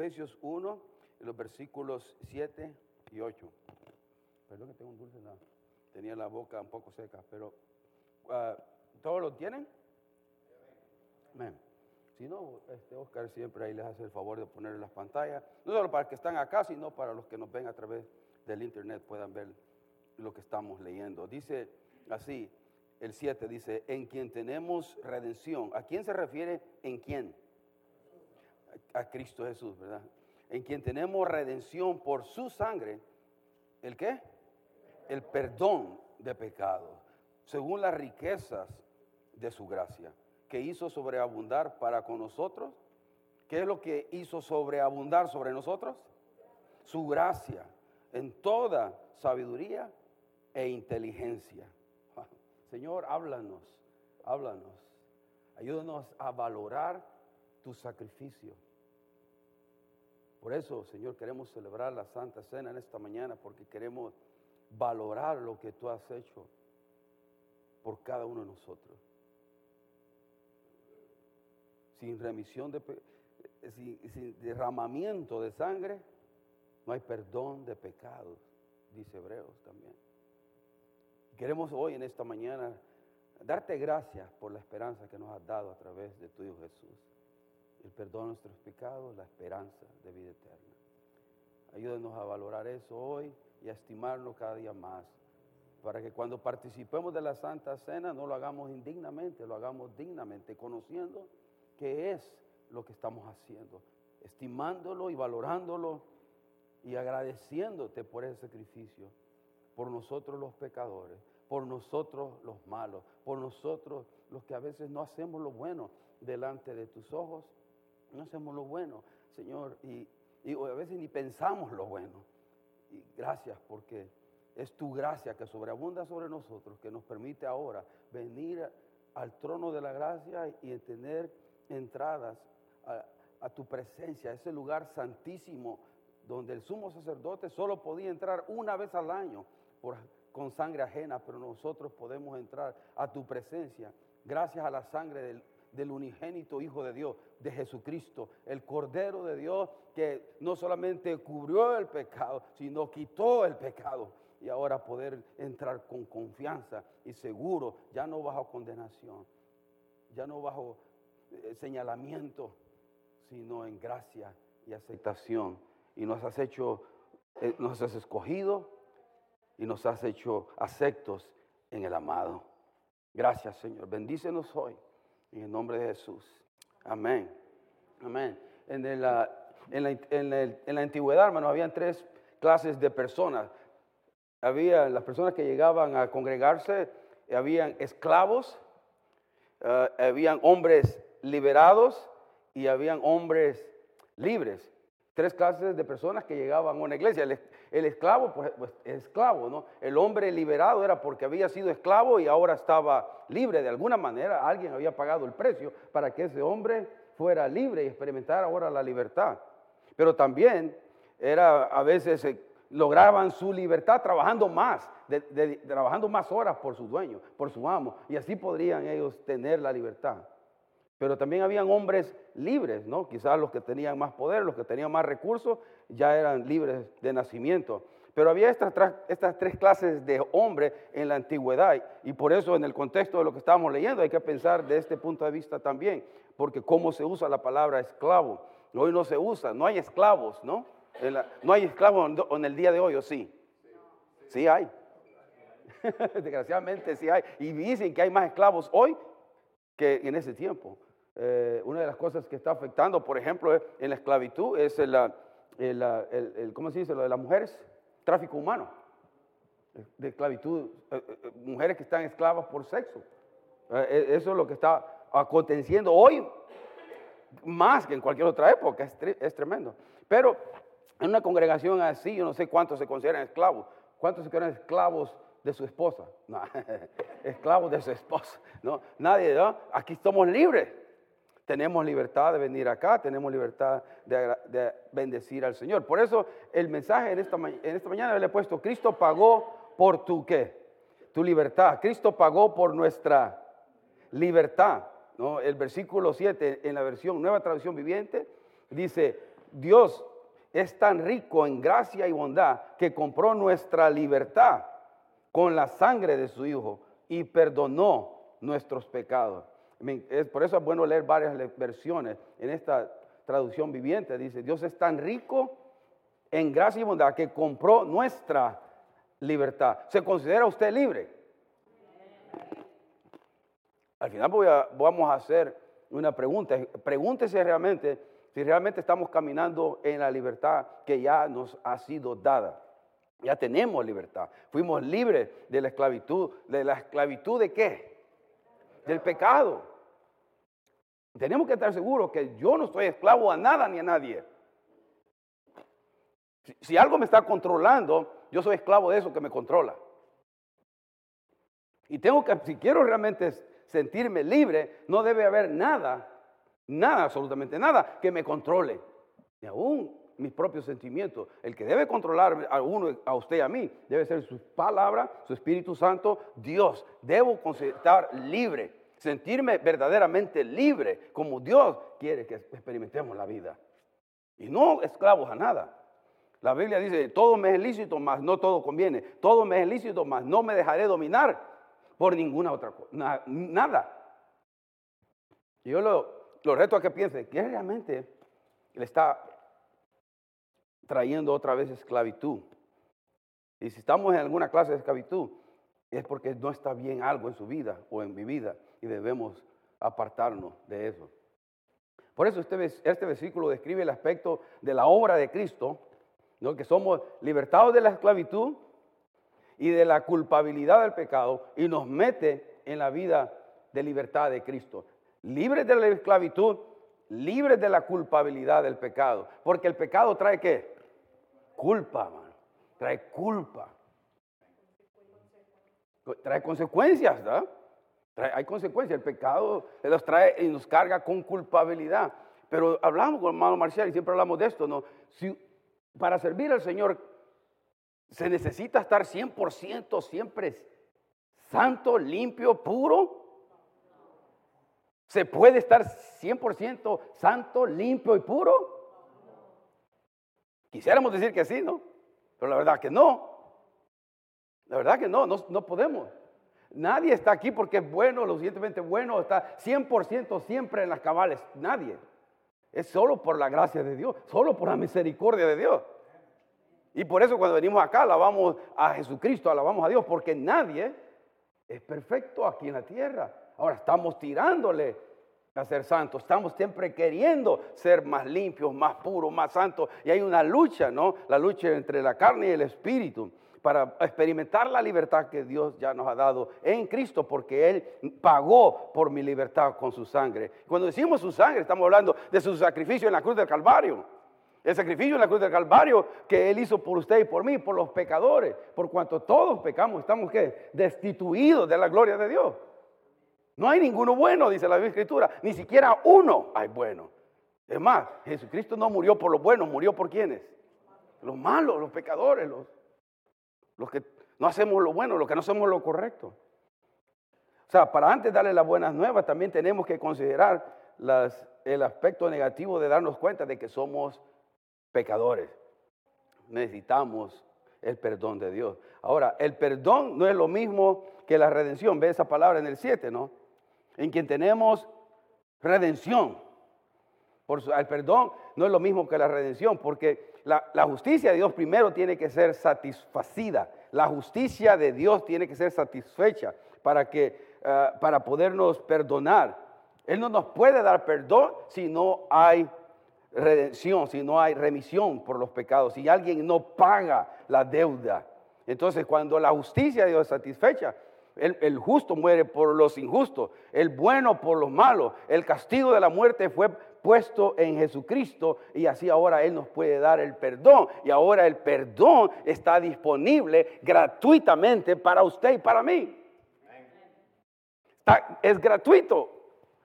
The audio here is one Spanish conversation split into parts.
Efesios 1, los versículos 7 y 8. Perdón que tengo un dulce, no. tenía la boca un poco seca, pero uh, ¿todos lo tienen? Amén. Si no, este Oscar siempre ahí les hace el favor de poner en las pantallas, no solo para que están acá, sino para los que nos ven a través del internet puedan ver lo que estamos leyendo. Dice así, el 7 dice, en quien tenemos redención. ¿A quién se refiere en quién? A Cristo Jesús, ¿verdad? En quien tenemos redención por su sangre. ¿El qué? El perdón de pecados, según las riquezas de su gracia, que hizo sobreabundar para con nosotros. ¿Qué es lo que hizo sobreabundar sobre nosotros? Su gracia, en toda sabiduría e inteligencia Señor, háblanos, háblanos. Ayúdanos a valorar tu sacrificio. Por eso, Señor, queremos celebrar la Santa Cena en esta mañana porque queremos valorar lo que tú has hecho por cada uno de nosotros. Sin remisión de sin, derramamiento de sangre, no hay perdón de pecados, dice Hebreos también. Queremos hoy, en esta mañana, darte gracias por la esperanza que nos has dado a través de tu Hijo Jesús. El perdón de nuestros pecados, la esperanza de vida eterna. Ayúdanos a valorar eso hoy y a estimarlo cada día más. Para que cuando participemos de la Santa Cena no lo hagamos indignamente, lo hagamos dignamente, conociendo qué es lo que estamos haciendo, estimándolo y valorándolo y agradeciéndote por ese sacrificio, por nosotros los pecadores por nosotros los malos, por nosotros los que a veces no hacemos lo bueno delante de tus ojos, no hacemos lo bueno, Señor, y, a veces ni pensamos lo bueno. Y gracias porque es tu gracia que sobreabunda sobre nosotros, que nos permite ahora venir al trono de la gracia y tener entradas a, a tu presencia, a ese lugar santísimo donde el sumo sacerdote solo podía entrar una vez al año por con sangre ajena, pero nosotros podemos entrar a tu presencia gracias a la sangre del, unigénito Hijo de Dios, de Jesucristo, el Cordero de Dios que no solamente cubrió el pecado, sino quitó el pecado. Y ahora poder entrar con confianza y seguro, ya no bajo condenación, ya no bajo eh, señalamiento, sino en gracia y aceptación. Y nos has hecho, eh, nos has escogido y nos has hecho aceptos en el amado. Gracias, Señor. Bendícenos hoy en el nombre de Jesús. Amén. Amén. En, la, en la antigüedad, hermano, habían tres clases de personas. Había las personas que llegaban a congregarse, habían esclavos, uh, habían hombres liberados y habían hombres libres tres clases de personas que llegaban a una iglesia. El, esclavo, pues, pues esclavo, ¿no? El hombre liberado era porque había sido esclavo y ahora estaba libre de alguna manera. Alguien había pagado el precio para que ese hombre fuera libre y experimentara ahora la libertad. Pero también era a veces eh, lograban su libertad trabajando más, trabajando más horas por su dueño, por su amo, y así podrían ellos tener la libertad. Pero también habían hombres libres, ¿no? Quizás los que tenían más poder, los que tenían más recursos, ya eran libres de nacimiento. Pero había estas, estas tres clases de hombres en la antigüedad y por eso en el contexto de lo que estamos leyendo hay que pensar de este punto de vista también, porque cómo se usa la palabra esclavo. Hoy no se usa, no hay esclavos, ¿no? no hay esclavos en el día de hoy, ¿o sí? Sí hay. Desgraciadamente sí hay. Y dicen que hay más esclavos hoy que en ese tiempo. Eh, una de las cosas que está afectando, por ejemplo, en la esclavitud es el, el, ¿cómo se dice? Lo de las mujeres, tráfico humano, de esclavitud, eh, eh, mujeres que están esclavas por sexo. eso es lo que está aconteciendo hoy, más que en cualquier otra época, es, es tremendo. Pero en una congregación así, yo no sé cuántos se consideran esclavos, cuántos se consideran esclavos de su esposa, no, esclavos de su esposa, no, nadie, ¿no? aquí estamos libres. Tenemos libertad de venir acá, tenemos libertad de, bendecir al Señor. Por eso el mensaje en esta, en esta mañana le he puesto, Cristo pagó por tu qué? Tu libertad. Cristo pagó por nuestra libertad. ¿no? El versículo 7 en la versión Nueva Traducción Viviente dice, Dios es tan rico en gracia y bondad que compró nuestra libertad con la sangre de su Hijo y perdonó nuestros pecados. Por eso es bueno leer varias versiones. En esta traducción viviente dice, Dios es tan rico en gracia y bondad que compró nuestra libertad. ¿Se considera usted libre? Al final vamos a hacer una pregunta. Pregúntese realmente si realmente estamos caminando en la libertad que ya nos ha sido dada. Ya tenemos libertad. Fuimos libres de la esclavitud. ¿De la esclavitud de qué? Del pecado. Tenemos que estar seguros que yo no estoy esclavo a nada ni a nadie. Si, algo me está controlando, yo soy esclavo de eso que me controla. Y tengo que, si quiero realmente sentirme libre, no debe haber nada, nada, absolutamente nada, que me controle. Ni aún mis propios sentimientos. El que debe controlar a uno, a usted y a mí, debe ser su palabra, su Espíritu Santo, Dios. Debo estar libre, sentirme verdaderamente libre, como Dios quiere que experimentemos la vida. Y no esclavos a nada. La Biblia dice, todo me es lícito, mas no todo conviene. Todo me es lícito, mas no me dejaré dominar por ninguna otra cosa. nada. Y yo lo, lo reto a que piense, ¿qué realmente le está trayendo otra vez esclavitud? Y si estamos en alguna clase de esclavitud, es porque no está bien algo en su vida o en mi vida y debemos apartarnos de eso. Por eso este, este versículo describe el aspecto de la obra de Cristo que somos libertados de la esclavitud y de la culpabilidad del pecado y nos mete en la vida de libertad de Cristo. Libres de la esclavitud, libres de la culpabilidad del pecado. Porque el pecado trae qué? Culpa, Trae culpa. Trae consecuencias, hay consecuencias. El pecado los trae y nos carga con culpabilidad. Pero hablamos con hermano Marcial y siempre hablamos de esto, ¿no? Si para servir al Señor se necesita estar 100% siempre santo, limpio, puro. ¿Se puede estar 100% santo, limpio y puro? Quisiéramos decir que sí, ¿no? Pero la verdad que no. La verdad que no, no, no podemos. Nadie está aquí porque es bueno, lo suficientemente bueno, está 100% siempre en las cabales. Nadie. Es solo por la gracia de Dios, solo por la misericordia de Dios. Y por eso cuando venimos acá alabamos a Jesucristo, alabamos a Dios, porque nadie es perfecto aquí en la tierra. Ahora estamos tirándole a ser santos, estamos siempre queriendo ser más limpios, más puros, más santos. Y hay una lucha, ¿no? La lucha entre la carne y el espíritu para experimentar la libertad que Dios ya nos ha dado en Cristo, porque Él pagó por mi libertad con su sangre. Cuando decimos su sangre, estamos hablando de su sacrificio en la cruz del Calvario. El sacrificio en la cruz del Calvario que Él hizo por usted y por mí, por los pecadores, por cuanto todos pecamos, estamos destituidos de la gloria de Dios. No hay ninguno bueno, dice la Escritura, ni siquiera uno hay bueno. Es más, Jesucristo no murió por los buenos, murió por quienes? Los malos, los pecadores, los, los que no hacemos lo bueno, los que no hacemos lo correcto. O sea, para antes darle las buenas nuevas, también tenemos que considerar el aspecto negativo de darnos cuenta de que somos pecadores. Necesitamos el perdón de Dios. Ahora, el perdón no es lo mismo que la redención. Ve esa palabra en el 7, ¿no? En quien tenemos redención. Por el perdón no es lo mismo que la redención, porque la, justicia de Dios primero tiene que ser satisfacida. La justicia de Dios tiene que ser satisfecha para, que, eh, para podernos perdonar. Él no nos puede dar perdón si no hay redención, si no hay remisión por los pecados, si alguien no paga la deuda. Entonces, cuando la justicia de Dios es satisfecha, el, el, justo muere por los injustos, el bueno por los malos. El castigo de la muerte fue puesto en Jesucristo y así ahora Él nos puede dar el perdón. Y ahora el perdón está disponible gratuitamente para usted y para mí. es gratuito.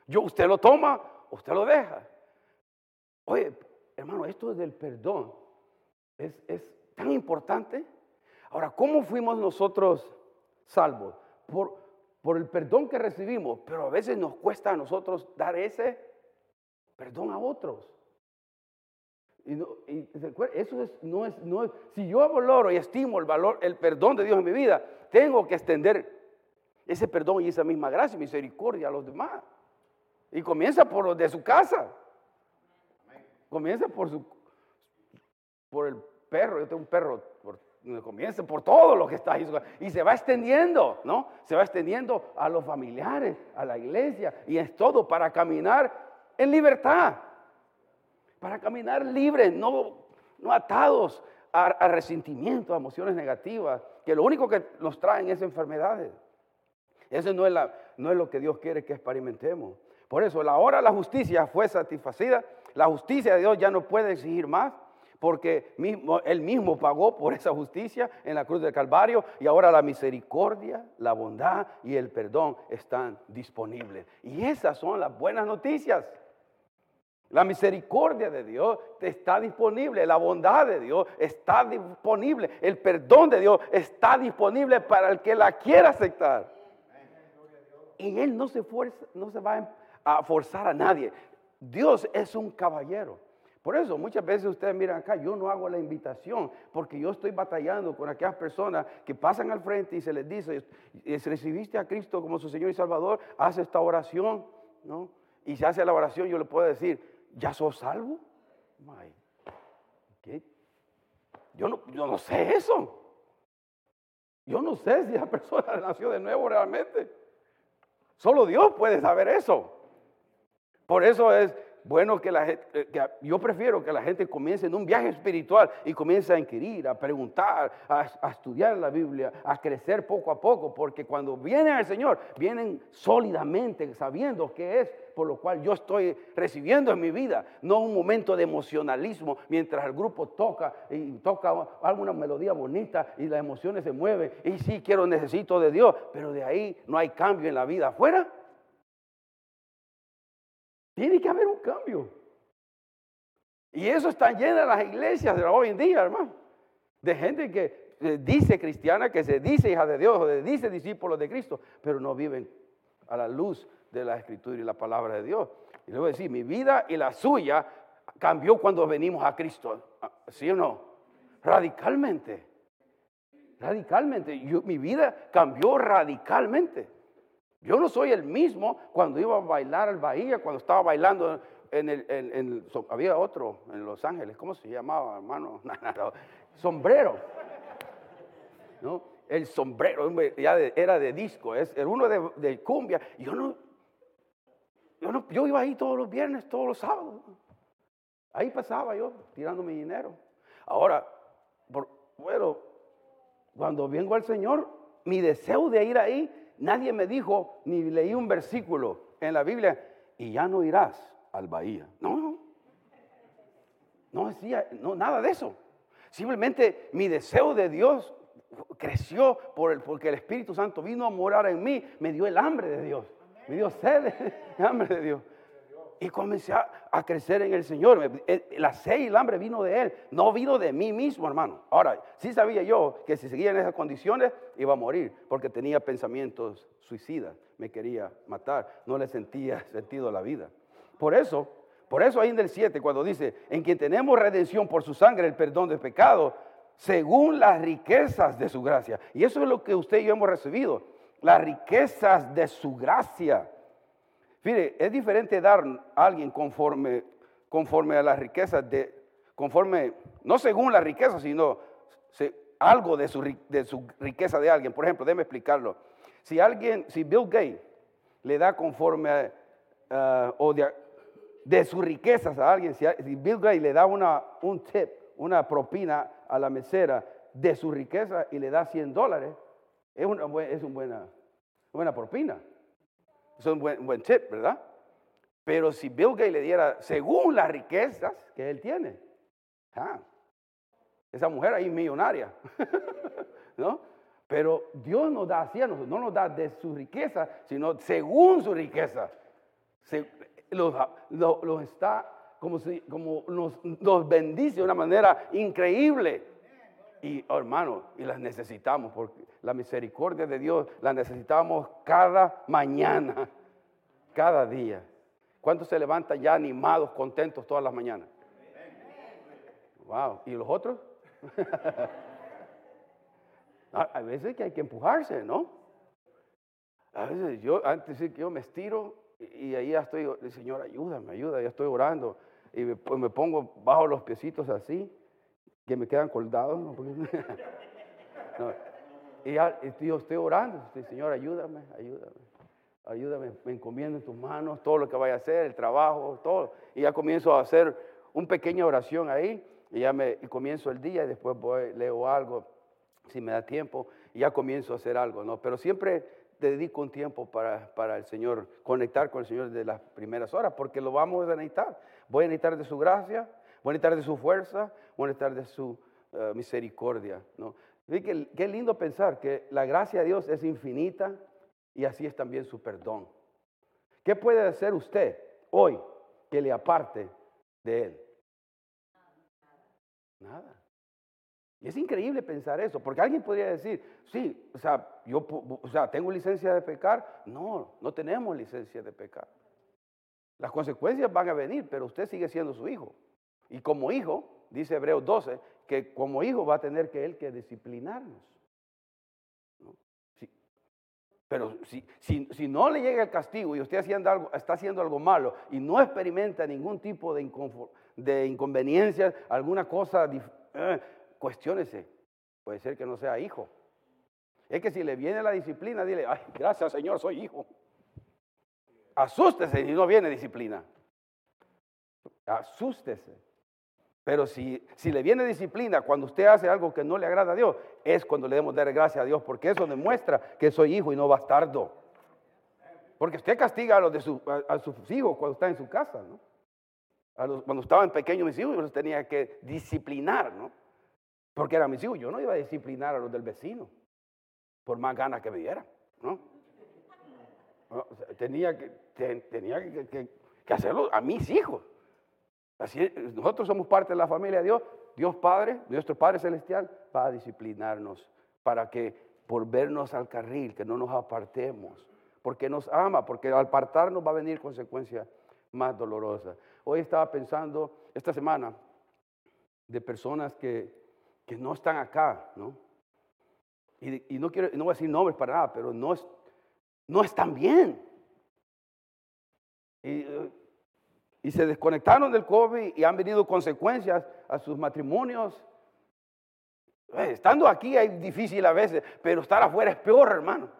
Yo, usted lo toma, usted lo deja. Oye, hermano, esto del perdón es, es tan importante. Ahora, ¿cómo fuimos nosotros salvos? Por, por el perdón que recibimos, pero a veces nos cuesta a nosotros dar ese perdón a otros. Y, eso es, no es, no es, si yo valoro y estimo el valor, el perdón de Dios en mi vida, tengo que extender ese perdón y esa misma gracia y misericordia a los demás. Y comienza por los de su casa. Comienza por su, por el perro, yo tengo un perro, comienza por todo lo que está ahí. Y se va extendiendo, ¿no? Se va extendiendo a los familiares, a la iglesia. Y es todo para caminar en libertad. Para caminar libres, no, no atados a, a resentimiento, a emociones negativas, que lo único que nos traen es enfermedades. Eso no es, la, no es lo que Dios quiere que experimentemos. Por eso, la hora de la justicia fue satisfacida. La justicia de Dios ya no puede exigir más porque Él mismo pagó por esa justicia en la cruz del Calvario y ahora la misericordia, la bondad y el perdón están disponibles. Y esas son las buenas noticias. La misericordia de Dios está disponible, la bondad de Dios está disponible, el perdón de Dios está disponible para el que la quiera aceptar. Y Él no se, no se va a forzar a nadie. Dios es un caballero. Por eso muchas veces ustedes miran acá, yo no hago la invitación porque yo estoy batallando con aquellas personas que pasan al frente y se les dice, recibiste a Cristo como su Señor y Salvador, haz esta oración, ¿no? Y si hace la oración, yo le puedo decir, ¿ya sos salvo? ¿Qué? Yo no, yo no sé eso. Yo no sé si la persona nació de nuevo realmente. Solo Dios puede saber eso. Por eso es bueno que la gente, eh, yo prefiero que la gente comience en un viaje espiritual y comience a inquirir, a preguntar, a, estudiar la Biblia, a crecer poco a poco, porque cuando vienen al Señor, vienen sólidamente sabiendo qué es por lo cual yo estoy recibiendo en mi vida, no un momento de emocionalismo mientras el grupo toca y toca alguna melodía bonita y las emociones se mueven y sí quiero, necesito de Dios, pero de ahí no hay cambio en la vida afuera. Tiene que haber un cambio. Y eso está lleno de las iglesias de hoy en día, hermano. De gente que dice cristiana, que se dice hija de Dios, o dice discípulos de Cristo, pero no viven a la luz de la escritura y la palabra de Dios. Y a decir, mi vida y la suya cambió cuando venimos a Cristo. ¿Sí o no? Radicalmente. Radicalmente. mi vida cambió radicalmente. Yo no soy el mismo cuando iba a bailar al Bahía, cuando estaba bailando en el, había otro en Los Ángeles, ¿cómo se llamaba, hermano? sombrero. ¿No? El sombrero ya era de disco, es, era uno de, cumbia. Yo no, yo no, yo iba ahí todos los viernes, todos los sábados. Ahí pasaba yo tirando mi dinero. Ahora, bueno, cuando vengo al Señor, mi deseo de ir ahí nadie me dijo, ni leí un versículo en la Biblia, y ya no irás al bahía. No, no decía, no, nada de eso. Simplemente mi deseo de Dios creció por el, porque el Espíritu Santo vino a morar en mí, me dio el hambre de Dios, me dio sed, hambre de Dios. Y comencé a, crecer en el Señor. Eh, la sed y el hambre vino de Él, no vino de mí mismo, hermano. Ahora, sí sabía yo que si seguía en esas condiciones iba a morir, porque tenía pensamientos suicidas, me quería matar, no le sentía sentido la vida. Por eso, por eso ahí en el 7, cuando dice, en quien tenemos redención por su sangre, el perdón de pecado, según las riquezas de su gracia. Y eso es lo que usted y yo hemos recibido, las riquezas de su gracia. Mire, es diferente dar a alguien conforme, conforme a las riquezas de, conforme, no según la riqueza, sino algo de su, de su riqueza de alguien. Por ejemplo, déjeme explicarlo. Si alguien, si Bill Gates le da conforme a, o de, de, sus riquezas a alguien, si, Bill Gates le da una, un tip, una propina a la mesera de su riqueza y le da 100 dólares, es una, es una buena, buena propina. Es un buen, buen tip, ¿verdad? Pero si Bill Gates le diera según las riquezas que él tiene, ah, esa mujer ahí millonaria, ¿no? Pero Dios nos da así a nosotros, no nos da de su riqueza, sino según su riqueza. los, está como, como nos, nos bendice de una manera increíble. Y oh, hermano, y las necesitamos, porque la misericordia de Dios la necesitamos cada mañana, cada día. ¿Cuántos se levantan ya animados, contentos todas las mañanas? Wow. ¿Y los otros? a veces que hay que empujarse, ¿no? A veces yo, antes de que yo me estiro y ahí ya estoy, Señor, ayúdame, ayuda, ya estoy orando. Y me, me pongo bajo los piecitos así, que me quedan colgados. Y ya yo estoy orando, Señor, ayúdame, ayúdame. Ayúdame, me encomiendo en tus manos todo lo que vaya a hacer, el trabajo, todo. Y ya comienzo a hacer una pequeña oración ahí y ya me comienzo el día y después voy, leo algo, si me da tiempo, y ya comienzo a hacer algo, ¿no? Pero siempre dedico un tiempo para, para, el Señor, conectar con el Señor de las primeras horas, porque lo vamos a necesitar. Voy a necesitar de su gracia, voy a necesitar de su fuerza, voy a necesitar de su eh, misericordia, ¿no? Qué, lindo pensar que la gracia de Dios es infinita y así es también su perdón. ¿Qué puede hacer usted hoy que le aparte de Él? Nada. Y es increíble pensar eso, porque alguien podría decir, sí, o sea, yo o sea, tengo licencia de pecar. No, no tenemos licencia de pecar. Las consecuencias van a venir, pero usted sigue siendo su hijo. Y como hijo, dice Hebreos 12, que como hijo va a tener que él que disciplinarnos. Pero si, si, si, no le llega el castigo y usted haciendo algo, está haciendo algo malo y no experimenta ningún tipo de, de inconveniencia, alguna cosa, eh, cuestiónese. Puede ser que no sea hijo. Es que si le viene la disciplina, dile, ay, gracias Señor, soy hijo. Asústese si no viene disciplina. Asústese. Pero si, si le viene disciplina cuando usted hace algo que no le agrada a Dios, es cuando le debemos dar gracias a Dios, porque eso demuestra que soy hijo y no bastardo. Porque usted castiga a, los de a, sus hijos cuando está en su casa, ¿no? cuando estaban pequeños mis hijos, yo los tenía que disciplinar, ¿no? Porque eran mis hijos. Yo no iba a disciplinar a los del vecino, por más ganas que me dieran, ¿no? tenía tenía que hacerlo a mis hijos. Así, nosotros somos parte de la familia de Dios. Dios Padre, nuestro Padre Celestial, va a disciplinarnos para que por vernos al carril, que no nos apartemos, porque nos ama, porque al apartarnos va a venir consecuencias más dolorosas. Hoy estaba pensando, esta semana, de personas que, que no están acá, ¿no? Y, no, quiero, no voy a decir nombres para nada, pero no, es, no están bien. Eh, y se desconectaron del COVID y han venido consecuencias a sus matrimonios. Eh, estando aquí es difícil a veces, pero estar afuera es peor, hermano.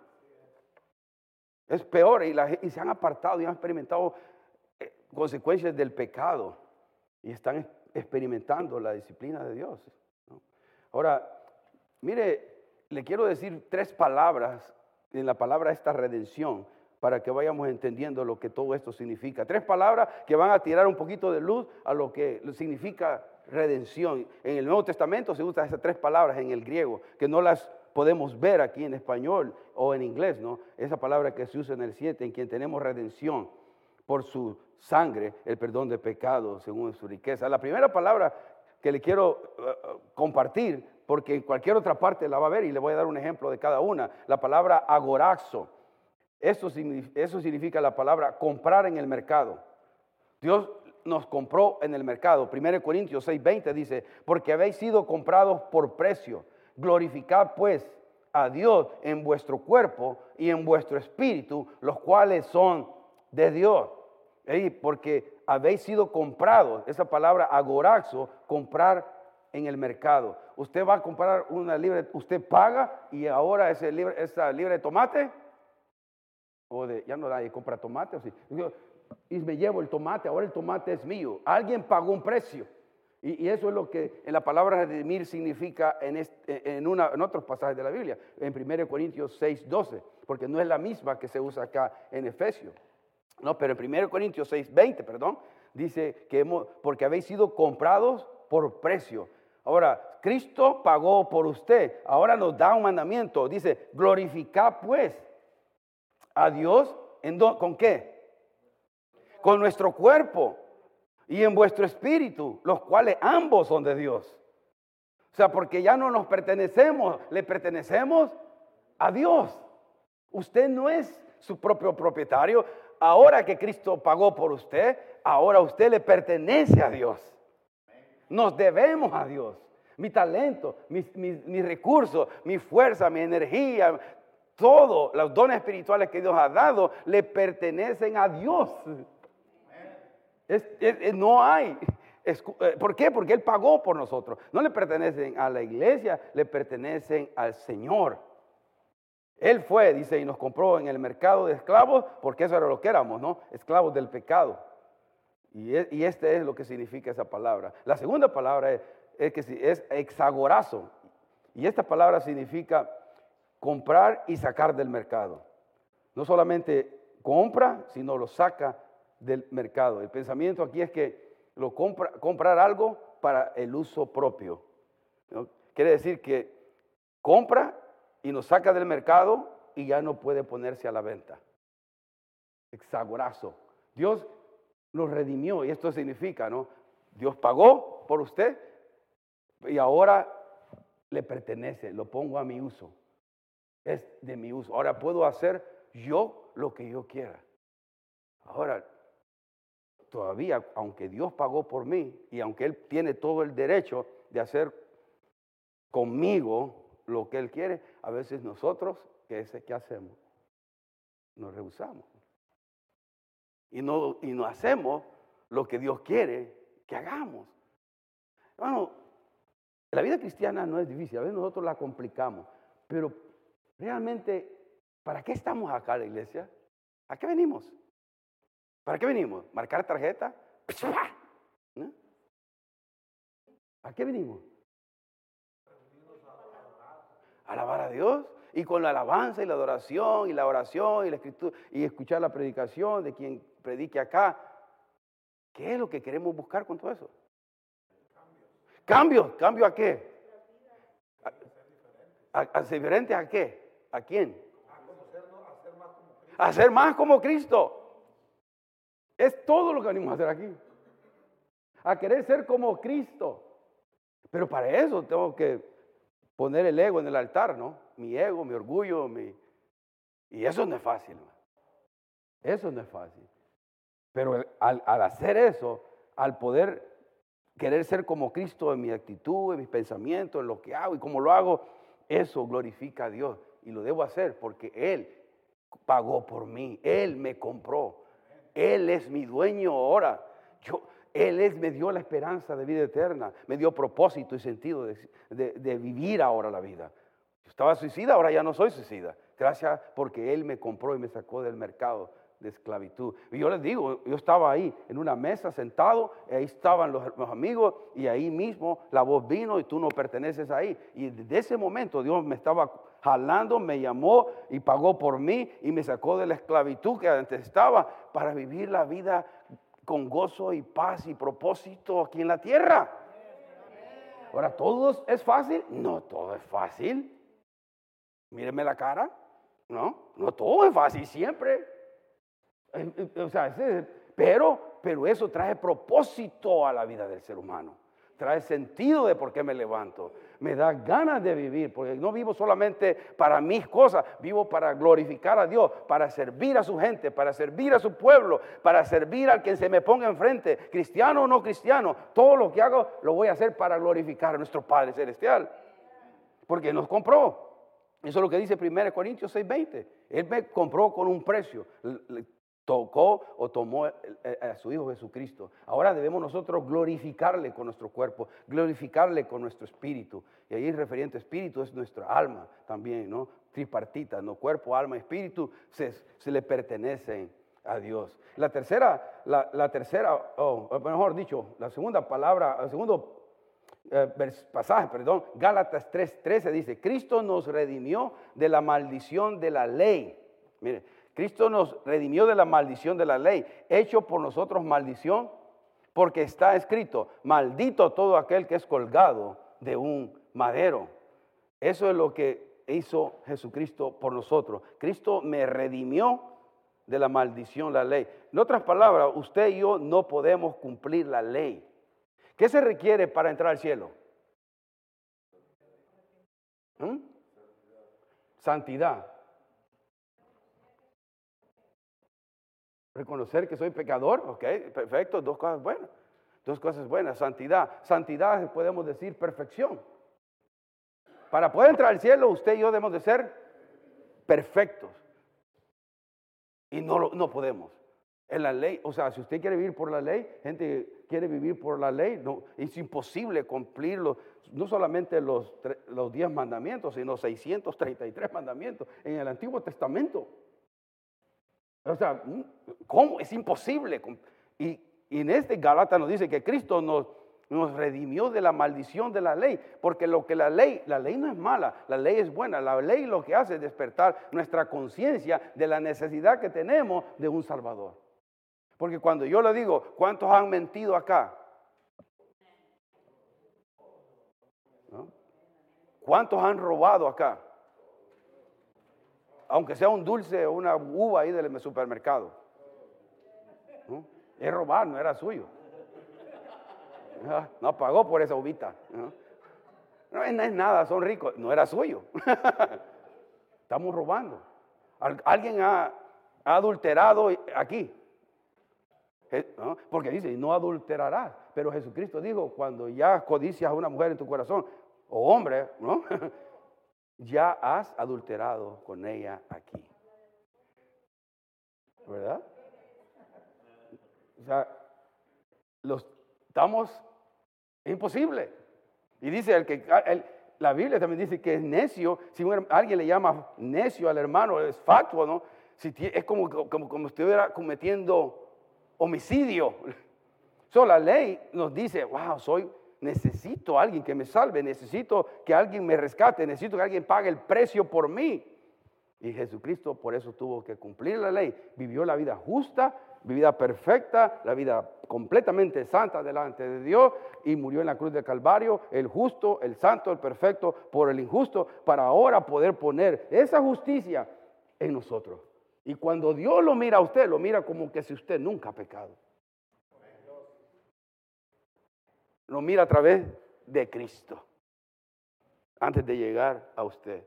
Es peor y, se han apartado y han experimentado eh, consecuencias del pecado y están experimentando la disciplina de Dios. Ahora, mire, le quiero decir tres palabras en la palabra esta redención para que vayamos entendiendo lo que todo esto significa. Tres palabras que van a tirar un poquito de luz a lo que significa redención. En el Nuevo Testamento se usan esas tres palabras en el griego, que no las podemos ver aquí en español o en inglés, ¿no? Esa palabra que se usa en el 7, en quien tenemos redención por su sangre, el perdón de pecados según su riqueza. La primera palabra que le quiero uh, uh, compartir, porque en cualquier otra parte la va a ver y le voy a dar un ejemplo de cada una, la palabra agorazo. Eso, significa la palabra comprar en el mercado. Dios nos compró en el mercado. 1 Corintios 6:20 dice, porque habéis sido comprados por precio. Glorificad pues a Dios en vuestro cuerpo y en vuestro espíritu, los cuales son de Dios. Porque habéis sido comprados. Esa palabra agoraxo, comprar en el mercado. Usted va a comprar una libre, usted paga y ahora ese libre, esa libre de tomate de, ya no nadie compra tomate, y me llevo el tomate, ahora el tomate es mío. Alguien pagó un precio. Y, eso es lo que en la palabra redimir significa en, en, una, en otros pasajes de la Biblia, en 1 Corintios 6, 12, porque no es la misma que se usa acá en Efesios. No, pero en 1 Corintios 6, 20, perdón, dice que hemos, porque habéis sido comprados por precio. Ahora, Cristo pagó por usted. Ahora nos da un mandamiento. Dice, glorificad pues a Dios ¿en ¿con qué? Con nuestro cuerpo y en vuestro espíritu, los cuales ambos son de Dios. O sea, porque ya no nos pertenecemos, le pertenecemos a Dios. Usted no es su propio propietario. Ahora que Cristo pagó por usted, ahora usted le pertenece a Dios. Nos debemos a Dios. Mi talento, mis, mis recursos, mi fuerza, mi energía, todos los dones espirituales que Dios ha dado le pertenecen a Dios. no hay. Eh, ¿Por qué? Porque Él pagó por nosotros. No le pertenecen a la iglesia, le pertenecen al Señor. Él fue, dice, y nos compró en el mercado de esclavos, porque eso era lo que éramos, ¿no? Esclavos del pecado. Y, e, este es lo que significa esa palabra. La segunda palabra es, es, que es hexagorazo. Y esta palabra significa comprar y sacar del mercado. No solamente compra, sino lo saca del mercado. El pensamiento aquí es que lo compra, comprar algo para el uso propio. Quiere decir que compra y nos saca del mercado y ya no puede ponerse a la venta. Hexagorazo. Dios nos redimió y esto significa, ¿no? Dios pagó por usted y ahora le pertenece, lo pongo a mi uso es de mi uso. Ahora puedo hacer yo lo que yo quiera. Ahora, todavía, aunque Dios pagó por mí y aunque Él tiene todo el derecho de hacer conmigo lo que Él quiere, a veces nosotros, ¿qué, es, qué hacemos? Nos rehusamos. Y no, y no hacemos lo que Dios quiere que hagamos. Bueno, la vida cristiana no es difícil, a veces nosotros la complicamos, pero realmente, ¿para qué estamos acá la iglesia? ¿A qué venimos? ¿Para qué venimos? ¿Marcar tarjeta? ¿A qué venimos? Alabar a Dios. Y con la alabanza y la adoración y la oración y la escritura y escuchar la predicación de quien predique acá. ¿Qué es lo que queremos buscar con todo eso? ¿Cambio? ¿Cambio a qué? ¿A, a, diferente a qué? ¿A quién? A ser más como Cristo. Es todo lo que venimos a hacer aquí. A querer ser como Cristo. Pero para eso tengo que poner el ego en el altar, ¿no? Mi ego, mi orgullo, mi... Y eso no es fácil. Eso no es fácil. Pero al, al, hacer eso, al poder querer ser como Cristo en mi actitud, en mis pensamientos, en lo que hago y cómo lo hago, eso glorifica a Dios y lo debo hacer porque Él pagó por mí, Él me compró, Él es mi dueño ahora. Yo, él es, me dio la esperanza de vida eterna, me dio propósito y sentido de, vivir ahora la vida. Yo estaba suicida, ahora ya no soy suicida. Gracias porque Él me compró y me sacó del mercado de esclavitud. Y yo les digo, yo estaba ahí en una mesa sentado, ahí estaban los, los, amigos y ahí mismo la voz vino y tú no perteneces ahí. Y desde ese momento Dios me estaba jalando, me llamó y pagó por mí y me sacó de la esclavitud que antes estaba para vivir la vida con gozo y paz y propósito aquí en la tierra. Ahora, ¿todo es fácil? No, todo es fácil. Míreme la cara. No, no todo es fácil siempre. Eh, eh, o sea, pero, pero eso trae propósito a la vida del ser humano trae sentido de por qué me levanto. Me da ganas de vivir, porque no vivo solamente para mis cosas, vivo para glorificar a Dios, para servir a su gente, para servir a su pueblo, para servir al que se me ponga enfrente, cristiano o no cristiano. Todo lo que hago lo voy a hacer para glorificar a nuestro Padre Celestial, porque nos compró. Eso es lo que dice 1 Corintios 6:20. Él me compró con un precio tocó o tomó a su Hijo Jesucristo. Ahora debemos nosotros glorificarle con nuestro cuerpo, glorificarle con nuestro espíritu. Y ahí referente espíritu es nuestra alma también, ¿no? Tripartita, ¿no? Cuerpo, alma, espíritu se, le pertenecen a Dios. La tercera, la, tercera, o mejor dicho, la segunda palabra, el segundo eh, pasaje, perdón, Gálatas 3:13 dice, Cristo nos redimió de la maldición de la ley. Mire, Cristo nos redimió de la maldición de la ley, hecho por nosotros maldición, porque está escrito, maldito todo aquel que es colgado de un madero. Eso es lo que hizo Jesucristo por nosotros. Cristo me redimió de la maldición, la ley. En otras palabras, usted y yo no podemos cumplir la ley. ¿Qué se requiere para entrar al cielo? ¿Mm? Santidad. Reconocer que soy pecador, ok, perfecto, dos cosas buenas. Dos cosas buenas, santidad. Santidad podemos decir perfección. Para poder entrar al cielo, usted y yo debemos de ser perfectos. Y no, no podemos. En la ley, o sea, si usted quiere vivir por la ley, gente quiere vivir por la ley, no, es imposible cumplirlo, no solamente los, los 10 mandamientos, sino 633 mandamientos en el Antiguo Testamento. O sea, ¿cómo? Es imposible. Y, en este Galata nos dice que Cristo nos, redimió de la maldición de la ley, porque lo que la ley, la ley no es mala, la ley es buena, la ley lo que hace es despertar nuestra conciencia de la necesidad que tenemos de un Salvador. Porque cuando yo le digo, ¿cuántos han mentido acá? ¿Cuántos han robado acá? Aunque sea un dulce o una uva ahí del supermercado. Es robar, no era suyo. No pagó por esa uvita. No, es nada, son ricos. No era suyo. Estamos robando. Alguien ha adulterado aquí. Porque dice, no adulterarás. Pero Jesucristo dijo, cuando ya codicias a una mujer en tu corazón, o hombre, ¿no? ya has adulterado con ella aquí. ¿Verdad? O sea, los, estamos, es imposible. Y dice el que, la Biblia también dice que es necio, si alguien le llama necio al hermano, es factual, ¿no? Si, es como, como, como estuviera cometiendo homicidio. So, la ley nos dice, wow, soy, necesito a alguien que me salve, necesito que alguien me rescate, necesito que alguien pague el precio por mí. Y Jesucristo por eso tuvo que cumplir la ley, vivió la vida justa, vida perfecta, la vida completamente santa delante de Dios y murió en la cruz del Calvario, el justo, el santo, el perfecto, por el injusto, para ahora poder poner esa justicia en nosotros. Y cuando Dios lo mira a usted, lo mira como que si usted nunca ha pecado. Lo mira a través de Cristo, antes de llegar a usted.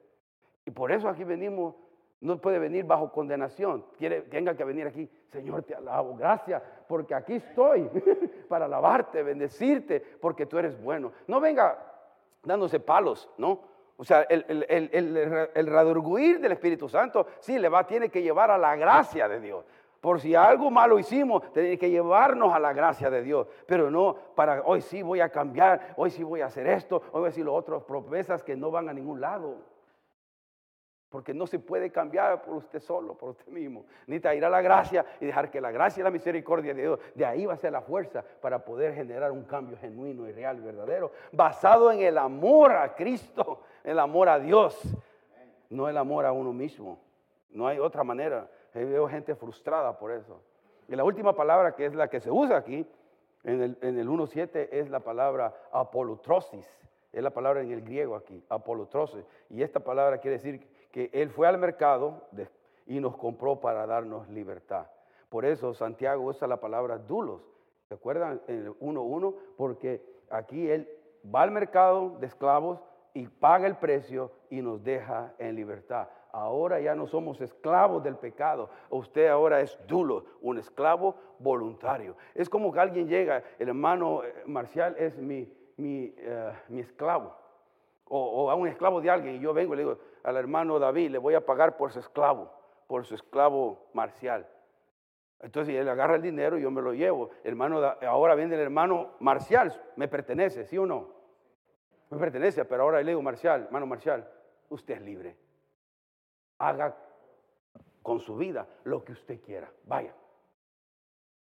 Y por eso aquí venimos, no puede venir bajo condenación. Quiere, tenga que venir aquí, Señor, te alabo, gracias, porque aquí estoy para alabarte, bendecirte, porque tú eres bueno. No venga dándose palos, ¿no? O sea, el, el, el, del Espíritu Santo sí le va, tiene que llevar a la gracia de Dios. Por si algo malo hicimos, tiene que llevarnos a la gracia de Dios. Pero no para hoy sí voy a cambiar, hoy sí voy a hacer esto, hoy voy a decir los otros promesas que no van a ningún lado. Porque no se puede cambiar por usted solo, por usted mismo. Necesita ir a la gracia y dejar que la gracia y la misericordia de Dios, de ahí va a ser la fuerza para poder generar un cambio genuino y real y verdadero, basado en el amor a Cristo, el amor a Dios, no el amor a uno mismo. No hay otra manera. Veo gente frustrada por eso. Y la última palabra que es la que se usa aquí, en el, en el 1.7, es la palabra apolutrosis. Es la palabra en el griego aquí, apolutrosis. Y esta palabra quiere decir que Él fue al mercado y nos compró para darnos libertad. Por eso Santiago usa la palabra dulos. ¿Se acuerdan en el 1.1? Porque aquí Él va al mercado de esclavos y paga el precio y nos deja en libertad. Ahora ya no somos esclavos del pecado. Usted ahora es dulo, un esclavo voluntario. Es como que alguien llega, el hermano eh, Marcial es mi, eh, mi esclavo. O, o, a un esclavo de alguien y yo vengo y le digo, al hermano David, le voy a pagar por su esclavo, por su esclavo marcial. Entonces él agarra el dinero y yo me lo llevo. hermano, ahora viene el hermano marcial, me pertenece, ¿sí o no? Me pertenece, pero ahora le digo, Marcial, hermano Marcial, usted es libre. Haga con su vida lo que usted quiera. Vaya.